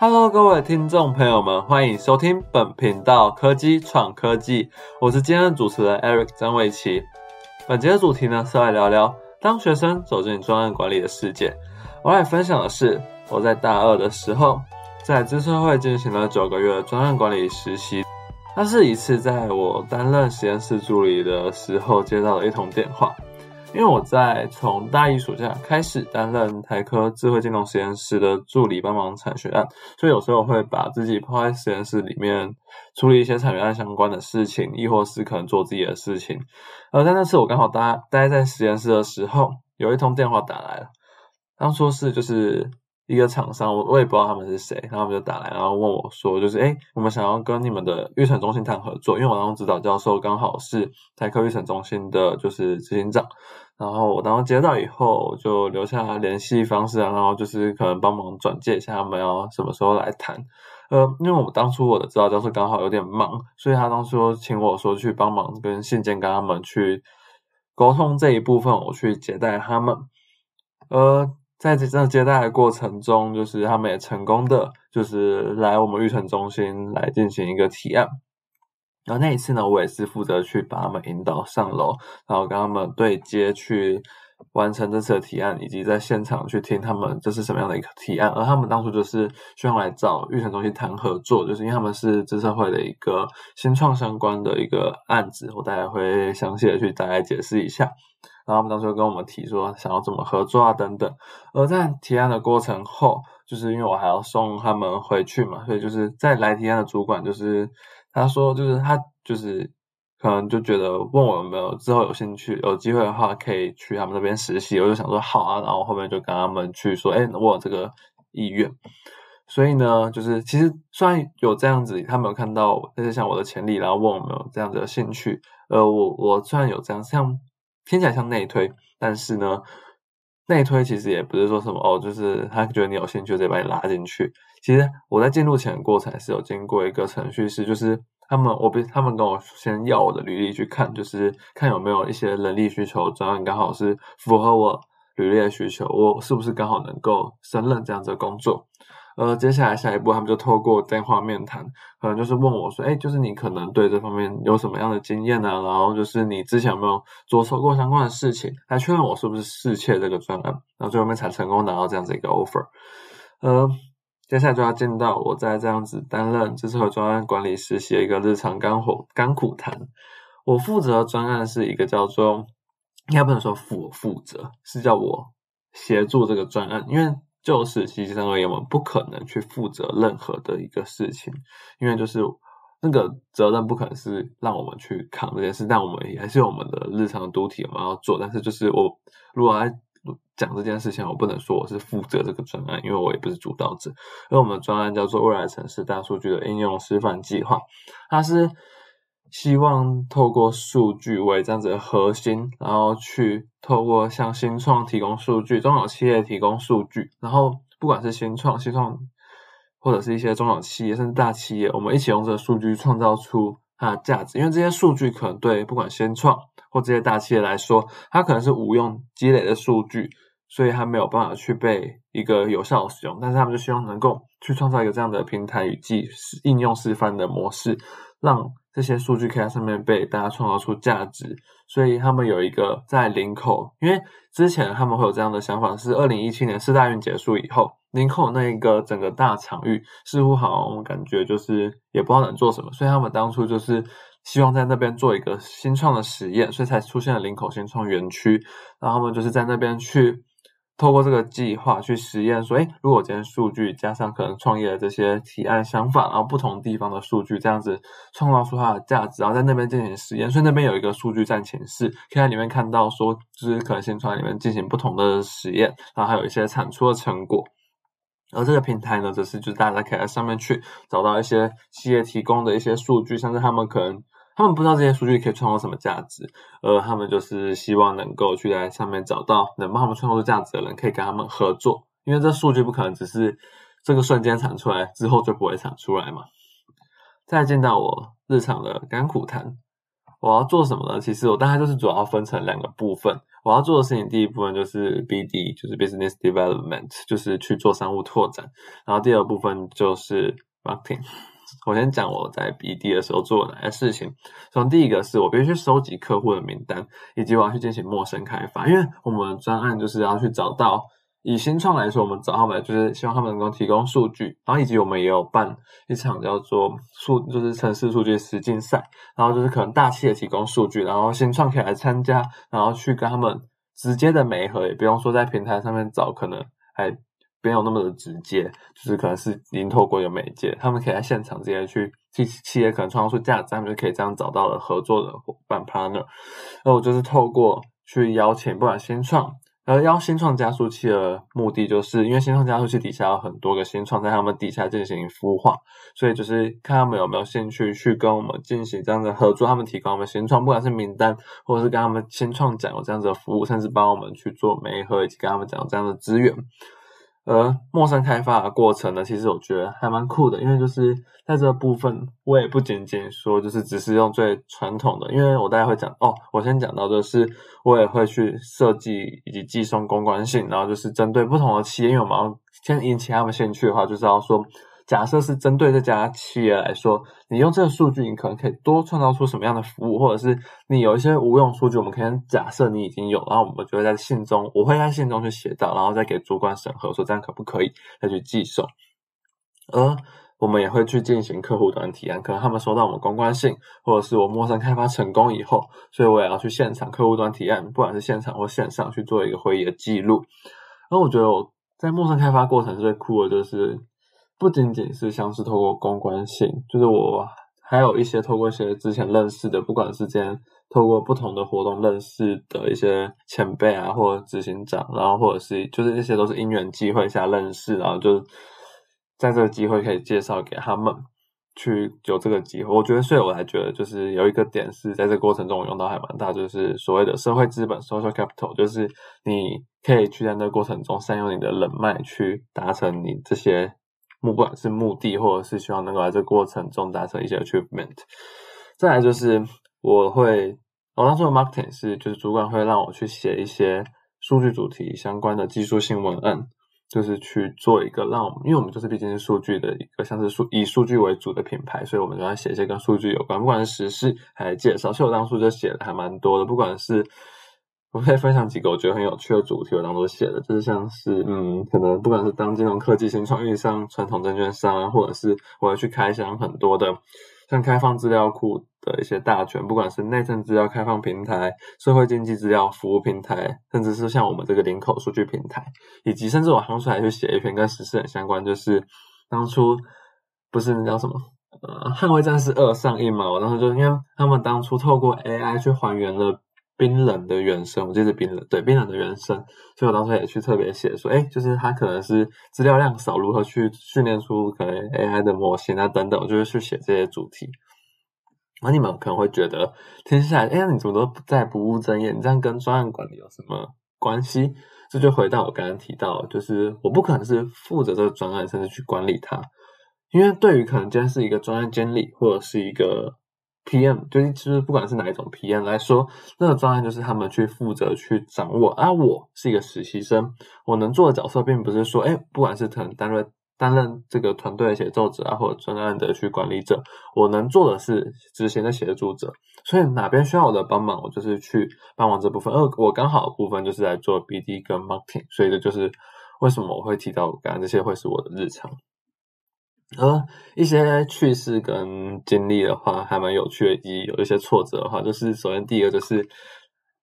Hello，各位听众朋友们，欢迎收听本频道科技创科技，我是今天的主持人 Eric 张伟奇。本节的主题呢是来聊聊当学生走进专案管理的世界。我来分享的是我在大二的时候，在资策会进行了九个月的专案管理实习。那是一次在我担任实验室助理的时候接到了一通电话。因为我在从大一暑假开始担任台科智慧金融实验室的助理，帮忙产学案，所以有时候会把自己泡在实验室里面处理一些产学案相关的事情，亦或是可能做自己的事情。而在那次我刚好待待在实验室的时候，有一通电话打来了，当初是就是。一个厂商，我我也不知道他们是谁，然后他们就打来，然后问我说，就是哎，我们想要跟你们的育成中心谈合作，因为我当时指导教授刚好是台科育成中心的，就是执行长，然后我当时接到以后，就留下联系方式，然后就是可能帮忙转介一下他们要什么时候来谈，呃，因为我当初我的指导教授刚好有点忙，所以他当初请我说去帮忙跟信件跟他们去沟通这一部分，我去接待他们，呃。在这这接待的过程中，就是他们也成功的，就是来我们育成中心来进行一个提案。然后那一次呢，我也是负责去把他们引导上楼，然后跟他们对接去完成这次的提案，以及在现场去听他们这是什么样的一个提案。而他们当初就是希望来找育成中心谈合作，就是因为他们是资社会的一个新创相关的一个案子，我大概会详细的去大概解释一下。然后他们当时跟我们提说想要怎么合作啊等等，而在提案的过程后，就是因为我还要送他们回去嘛，所以就是在来提案的主管就是他说就是他就是可能就觉得问我有没有之后有兴趣有机会的话可以去他们那边实习，我就想说好啊，然后后面就跟他们去说，哎，我有这个意愿，所以呢，就是其实虽然有这样子，他们有看到类似像我的潜力，然后问我有没有这样子的兴趣，呃，我我虽然有这样像。听起来像内推，但是呢，内推其实也不是说什么哦，就是他觉得你有兴趣，直接把你拉进去。其实我在进入前的过程是有经过一个程序，是就是他们我不他们跟我先要我的履历去看，就是看有没有一些人力需求专案刚好是符合我履历的需求，我是不是刚好能够胜任这样子的工作。呃，接下来下一步，他们就透过电话面谈，可能就是问我说，哎，就是你可能对这方面有什么样的经验呢？然后就是你之前有没有做错过相关的事情，来确认我是不是适切这个专案，然后最后面才成功拿到这样子一个 offer。呃，接下来就要进到我在这样子担任知识和专案管理实习的一个日常干活干苦谈。我负责专案是一个叫做，应该不能说负负责，是叫我协助这个专案，因为。就是实习生而言，我们不可能去负责任何的一个事情，因为就是那个责任不可能是让我们去扛这件事，但我们也还是有我们的日常主体我们要做。但是就是我如果来讲这件事情，我不能说我是负责这个专案，因为我也不是主导者。因为我们的专案叫做未来城市大数据的应用示范计划，它是。希望透过数据为这样子的核心，然后去透过向新创提供数据，中小企业提供数据，然后不管是新创、新创，或者是一些中小企业甚至大企业，我们一起用这个数据创造出它的价值。因为这些数据可能对不管新创或这些大企业来说，它可能是无用积累的数据，所以它没有办法去被一个有效的使用。但是他们就希望能够去创造一个这样的平台与技应用示范的模式，让。这些数据可以在上面被大家创造出价值，所以他们有一个在林口，因为之前他们会有这样的想法，是二零一七年四大运结束以后，林口那一个整个大场域似乎好像感觉就是也不知道能做什么，所以他们当初就是希望在那边做一个新创的实验，所以才出现了林口新创园区，然后他们就是在那边去。透过这个计划去实验，说，哎，如果今天数据加上可能创业的这些提案想法，然后不同地方的数据这样子创造出它的价值，然后在那边进行实验，所以那边有一个数据战情室，可以在里面看到说，就是可能新创里面进行不同的实验，然后还有一些产出的成果。而这个平台呢，则是就是大家可以在上面去找到一些企业提供的一些数据，像是他们可能。他们不知道这些数据可以创造什么价值，而他们就是希望能够去在上面找到能帮他们创造出价值的人，可以跟他们合作。因为这数据不可能只是这个瞬间产出来之后就不会产出来嘛。再见到我日常的甘苦谈，我要做什么呢？其实我大概就是主要分成两个部分。我要做的事情，第一部分就是 BD，就是 Business Development，就是去做商务拓展。然后第二部分就是 Marketing。我先讲我在 BD 的时候做哪些事情。从第一个是我必须去收集客户的名单，以及我要去进行陌生开发。因为我们的专案就是要去找到。以新创来说，我们找他们就是希望他们能够提供数据，然后以及我们也有办一场叫做数，就是城市数据实竞赛，然后就是可能大企业提供数据，然后新创可以来参加，然后去跟他们直接的媒合，也不用说在平台上面找，可能还没有那么的直接，就是可能是已经透过一个媒介，他们可以在现场直接去替企业可能创造出价值，他们就可以这样找到了合作的伙伴 partner，那我就是透过去邀请不管新创。而邀新创加速器的目的，就是因为新创加速器底下有很多个新创在他们底下进行孵化，所以就是看他们有没有兴趣去跟我们进行这样的合作，他们提供我们新创，不管是名单，或者是跟他们新创讲有这样子的服务，甚至帮我们去做媒合，以及跟他们讲有这样的资源。而陌生开发的过程呢，其实我觉得还蛮酷的，因为就是在这部分，我也不仅仅说就是只是用最传统的，因为我大概会讲哦，我先讲到就是，我也会去设计以及寄送公关性，然后就是针对不同的企业，因为我们要先引起他们兴趣的话，就是要说。假设是针对这家企业来说，你用这个数据，你可能可以多创造出什么样的服务，或者是你有一些无用数据，我们可以假设你已经有，然后我们就会在信中，我会在信中去写到，然后再给主管审核，说这样可不可以再去寄送。而我们也会去进行客户端提案，可能他们收到我们公关信，或者是我陌生开发成功以后，所以我也要去现场客户端提案，不管是现场或线上去做一个会议的记录。而我觉得我在陌生开发过程最酷的就是。不仅仅是像是透过公关性，就是我还有一些透过一些之前认识的，不管是之前透过不同的活动认识的一些前辈啊，或执行长，然后或者是就是这些都是因缘机会下认识，然后就在这个机会可以介绍给他们去有这个机会。我觉得，所以我还觉得就是有一个点是在这个过程中我用到还蛮大，就是所谓的社会资本 （social capital），就是你可以去在那个过程中善用你的人脉去达成你这些。不管是目的，或者是希望能够在这过程中达成一些 achievement。再来就是我会，我当初的 marketing 是，就是主管会让我去写一些数据主题相关的技术性文案，就是去做一个让我们，因为我们就是毕竟是数据的一个像是数以数据为主的品牌，所以我们就要写一些跟数据有关，不管是实事还是介绍。所以我当初就写的还蛮多的，不管是。我可以分享几个我觉得很有趣的主题，我当中写的，就是像是，嗯，可能不管是当金融科技新创运商、传统证券商啊，或者是我要去开箱很多的，像开放资料库的一些大全，不管是内政资料开放平台、社会经济资料服务平台，甚至是像我们这个领口数据平台，以及甚至我当初还去写一篇跟时事很相关，就是当初不是那叫什么，呃，捍卫战士二上映嘛，我当时就因为他们当初透过 AI 去还原了。冰冷的原声，我记得是冰冷，对，冰冷的原声，所以我当时也去特别写说，哎，就是它可能是资料量少，如何去训练出可能 AI 的模型啊等等，我就会去写这些主题。那你们可能会觉得听下来，哎，你怎么都不在不务正业？你这样跟专案管理有什么关系？这就回到我刚刚提到，就是我不可能是负责这个专案，甚至去管理它，因为对于可能今天是一个专案经理或者是一个。P.M. 就是其实不管是哪一种 P.M. 来说，那个专案就是他们去负责去掌握。而我是一个实习生，我能做的角色并不是说，哎，不管是可能担任担任这个团队的协奏者啊，或者专案的去管理者，我能做的是执行的协助者。所以哪边需要我的帮忙，我就是去帮忙这部分。而我刚好的部分就是在做 B.D. 跟 Marketing，所以这就是为什么我会提到刚刚这些会是我的日常。而一些趣事跟经历的话，还蛮有趣的；以及有一些挫折的话，就是首先第一个就是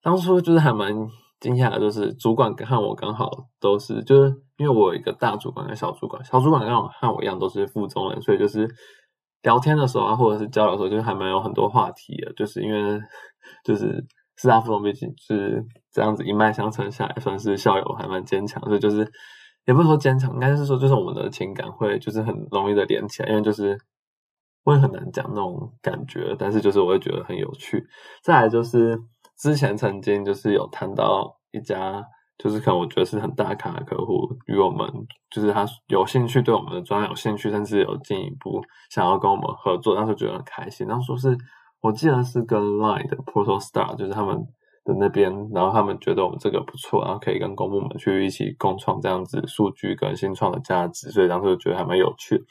当初就是还蛮惊讶的，就是主管和我刚好都是，就是因为我有一个大主管跟小主管，小主管刚好和我一样都是附中人，所以就是聊天的时候啊，或者是交流的时候，就是还蛮有很多话题的。就是因为就是四大附中毕竟是这样子一脉相承下来，算是校友还蛮坚强，所以就是。也不是说坚强，应该是说就是我们的情感会就是很容易的连起来，因为就是会很难讲那种感觉，但是就是我会觉得很有趣。再来就是之前曾经就是有谈到一家，就是可能我觉得是很大咖的客户，与我们就是他有兴趣对我们的专有兴趣，甚至有进一步想要跟我们合作，当时觉得很开心。当时说是我记得是跟 Line 的 Portal Star，就是他们的那边，然后他们觉得我们这个不错，然后可以跟公部门去一起共创这样子数据跟新创的价值，所以当时就觉得还蛮有趣。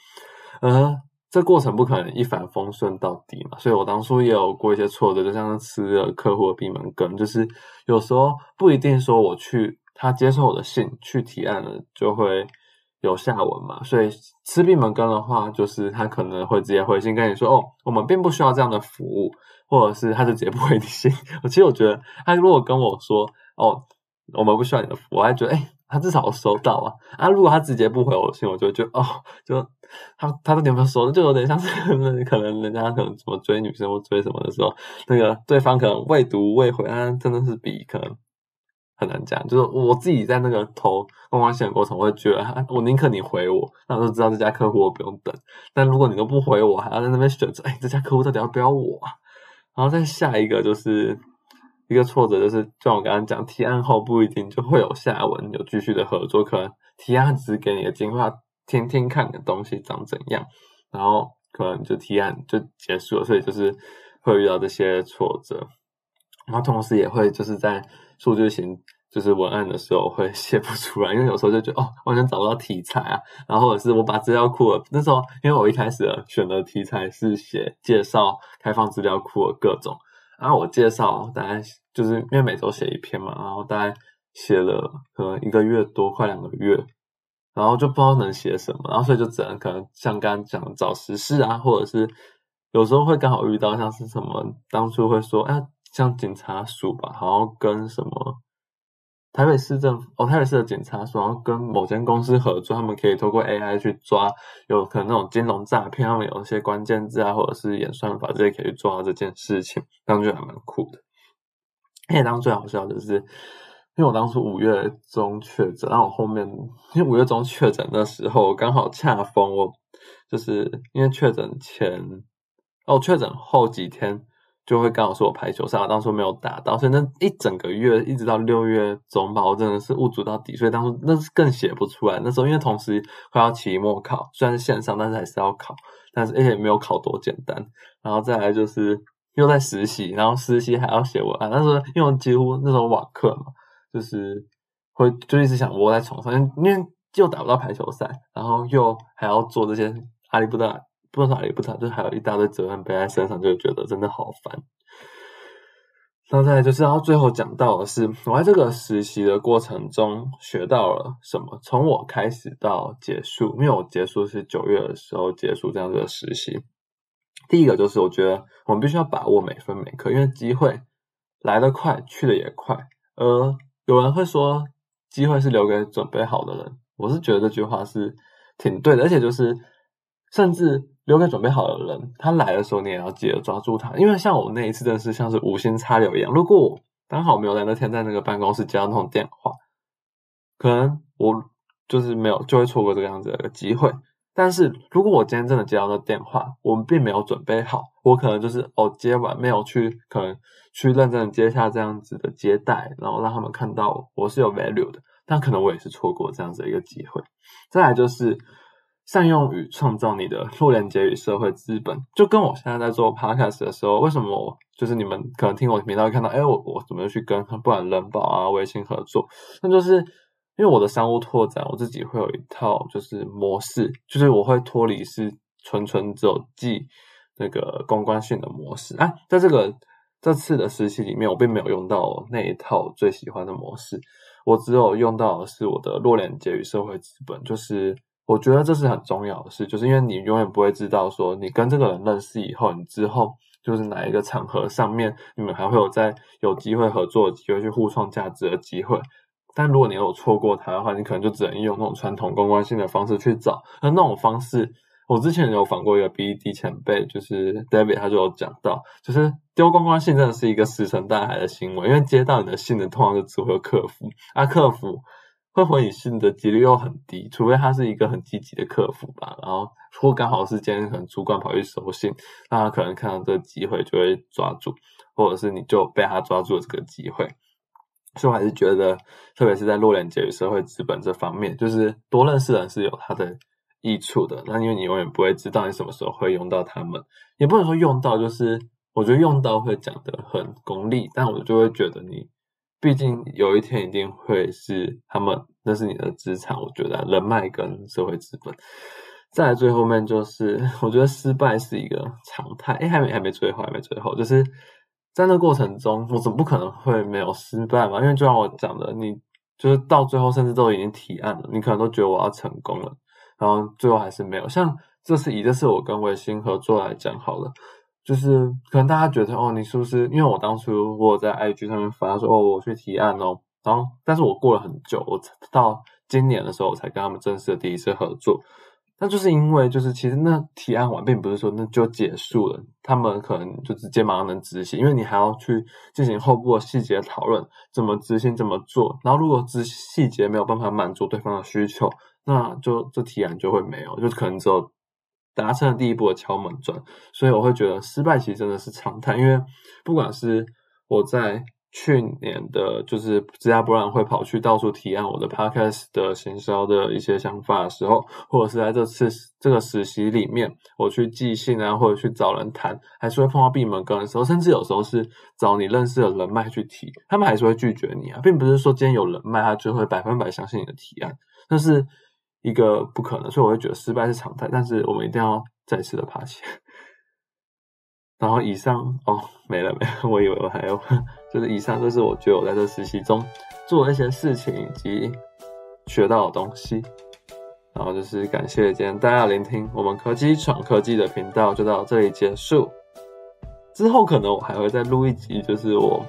嗯，这过程不可能一帆风顺到底嘛，所以我当初也有过一些挫折，就像是吃了客户的闭门羹，就是有时候不一定说我去他接受我的信去提案了就会。有下文嘛？所以吃闭门羹的话，就是他可能会直接回信跟你说：“哦，我们并不需要这样的服务。”或者是他就直接不回你信。我其实我觉得，他如果跟我说：“哦，我们不需要你的服务。”我还觉得，哎，他至少收到啊。啊，如果他直接不回我信，我就觉得，哦，就他他到底有没有收？就有点像是 可能人家可能怎么追女生或追什么的时候，那个对方可能未读未回，啊，真的是比可能。很难讲，就是我自己在那个投公关线的过程，我会觉得，我宁可你回我，那我就知道这家客户我不用等。但如果你都不回我，还要在那边选择，哎，这家客户到底要不要我？然后再下一个就是一个挫折，就是像我刚刚讲，提案后不一定就会有下文，有继续的合作，可能提案只是给你的精华，听听看的东西长怎样，然后可能就提案就结束了，所以就是会遇到这些挫折。然后同时也会就是在数据型就是文案的时候会写不出来，因为有时候就觉得哦完全找不到题材啊，然后或者是我把资料库那时候，因为我一开始选的题材是写介绍开放资料库的各种，然后我介绍大概就是因为每周写一篇嘛，然后大概写了可能一个月多快两个月，然后就不知道能写什么，然后所以就只能可能像刚刚讲找时事啊，或者是有时候会刚好遇到像是什么当初会说哎。像警察署吧，好像跟什么台北市政府哦，台北市的警察署，然后跟某间公司合作，他们可以透过 AI 去抓有可能那种金融诈骗，他们有一些关键字啊，或者是演算法这些可以抓这件事情，当时还蛮酷的。而且当最好笑的是，因为我当初五月中确诊，然后我后面因为五月中确诊的时候刚好恰逢我就是因为确诊前哦，确诊后几天。就会刚好是我排球赛，我当初没有打到，所以那一整个月一直到六月中吧，我真的是误足到底，所以当初那是更写不出来。那时候因为同时快要期末考，虽然是线上，但是还是要考，但是而且没有考多简单。然后再来就是又在实习，然后实习还要写文案。那时候因为几乎那种网课嘛，就是会就一直想窝在床上，因为又打不到排球赛，然后又还要做这些阿里不达。不知道哪里不谈，就还有一大堆责任背在身上，就觉得真的好烦。然后再就是，然后最后讲到的是，我在这个实习的过程中学到了什么？从我开始到结束，因为我结束是九月的时候结束这样子的实习。第一个就是，我觉得我们必须要把握每分每刻，因为机会来得快，去的也快。呃有人会说，机会是留给准备好的人。我是觉得这句话是挺对的，而且就是甚至。留给准备好的人，他来的时候你也要记得抓住他，因为像我那一次真的是像是无心插柳一样。如果我刚好没有在那天在那个办公室接到那种电话，可能我就是没有就会错过这个样子的一个机会。但是如果我今天真的接到那电话，我们并没有准备好，我可能就是哦接完没有去可能去认真的接下这样子的接待，然后让他们看到我是有 value 的，但可能我也是错过这样子的一个机会。再来就是。善用与创造你的弱连接与社会资本，就跟我现在在做 podcast 的时候，为什么我就是你们可能听我频道会看到，哎，我我怎么去跟不管人保啊、微信合作？那就是因为我的商务拓展，我自己会有一套就是模式，就是我会脱离是纯纯只有记那个公关性的模式啊。在这个这次的实习里面，我并没有用到那一套最喜欢的模式，我只有用到的是我的弱连接与社会资本，就是。我觉得这是很重要的事，就是因为你永远不会知道说你跟这个人认识以后，你之后就是哪一个场合上面，你们还会有在有机会合作机会去互创价值的机会。但如果你有错过他的话，你可能就只能用那种传统公关性的方式去找。那那种方式，我之前有访过一个 BD 前辈，就是 David，他就有讲到，就是丢公关信真的是一个石沉大海的行为，因为接到你的信的通常就只会有客服，啊客服。会回你信的几率又很低，除非他是一个很积极的客服吧。然后或刚好是今天可能主管跑去收信，那他可能看到这个机会就会抓住，或者是你就被他抓住了这个机会。所以我还是觉得，特别是在弱连接与社会资本这方面，就是多认识人是有它的益处的。那因为你永远不会知道你什么时候会用到他们，也不能说用到，就是我觉得用到会讲的很功利，但我就会觉得你，毕竟有一天一定会是他们，那是你的资产。我觉得人脉跟社会资本。再来最后面就是，我觉得失败是一个常态。哎，还没还没最后，还没最后，就是在那过程中，我总不可能会没有失败嘛？因为就像我讲的，你就是到最后甚至都已经提案了，你可能都觉得我要成功了，然后最后还是没有。像这次以这次我跟维新合作来讲好了，就是可能大家觉得哦，你是不是因为我当初我在 IG 上面发说哦，我去提案哦，然后但是我过了很久，我到今年的时候我才跟他们正式的第一次合作。那就是因为就是其实那提案完并不是说那就结束了，他们可能就直接马上能执行，因为你还要去进行后部的细节讨论，怎么执行怎么做，然后如果执细节没有办法满足对方的需求，那就这提案就会没有，就可能只有。达成了第一步的敲门砖，所以我会觉得失败其实真的是常态。因为不管是我在去年的，就是芝加哥会跑去到处提案我的 podcast 的行销的一些想法的时候，或者是在这次这个实习里面，我去寄信啊，或者去找人谈，还是会碰到闭门羹的时候，甚至有时候是找你认识的人脉去提，他们还是会拒绝你啊，并不是说今天有人脉，他就会百分百相信你的提案，但是。一个不可能，所以我会觉得失败是常态，但是我们一定要再次的爬起来。然后以上哦，没了没了，我以为我还有，就是以上就是我觉得我在这实习中做的一些事情以及学到的东西。然后就是感谢今天大家聆听，我们科技闯科技的频道就到这里结束。之后可能我还会再录一集，就是我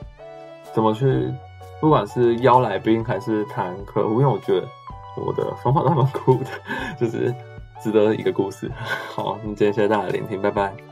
怎么去，不管是邀来宾还是谈客户，因为我觉得。我的方法都蛮酷的，就是值得一个故事。好，那今天谢谢大家的聆听，拜拜。